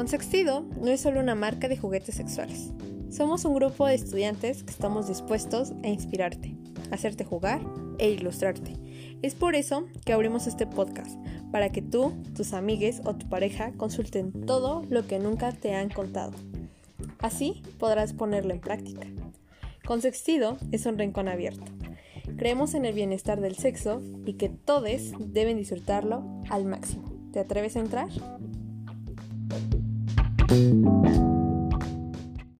Consextido no es solo una marca de juguetes sexuales. Somos un grupo de estudiantes que estamos dispuestos a inspirarte, hacerte jugar e ilustrarte. Es por eso que abrimos este podcast, para que tú, tus amigues o tu pareja consulten todo lo que nunca te han contado. Así podrás ponerlo en práctica. Consextido es un rincón abierto. Creemos en el bienestar del sexo y que todos deben disfrutarlo al máximo. ¿Te atreves a entrar? thank you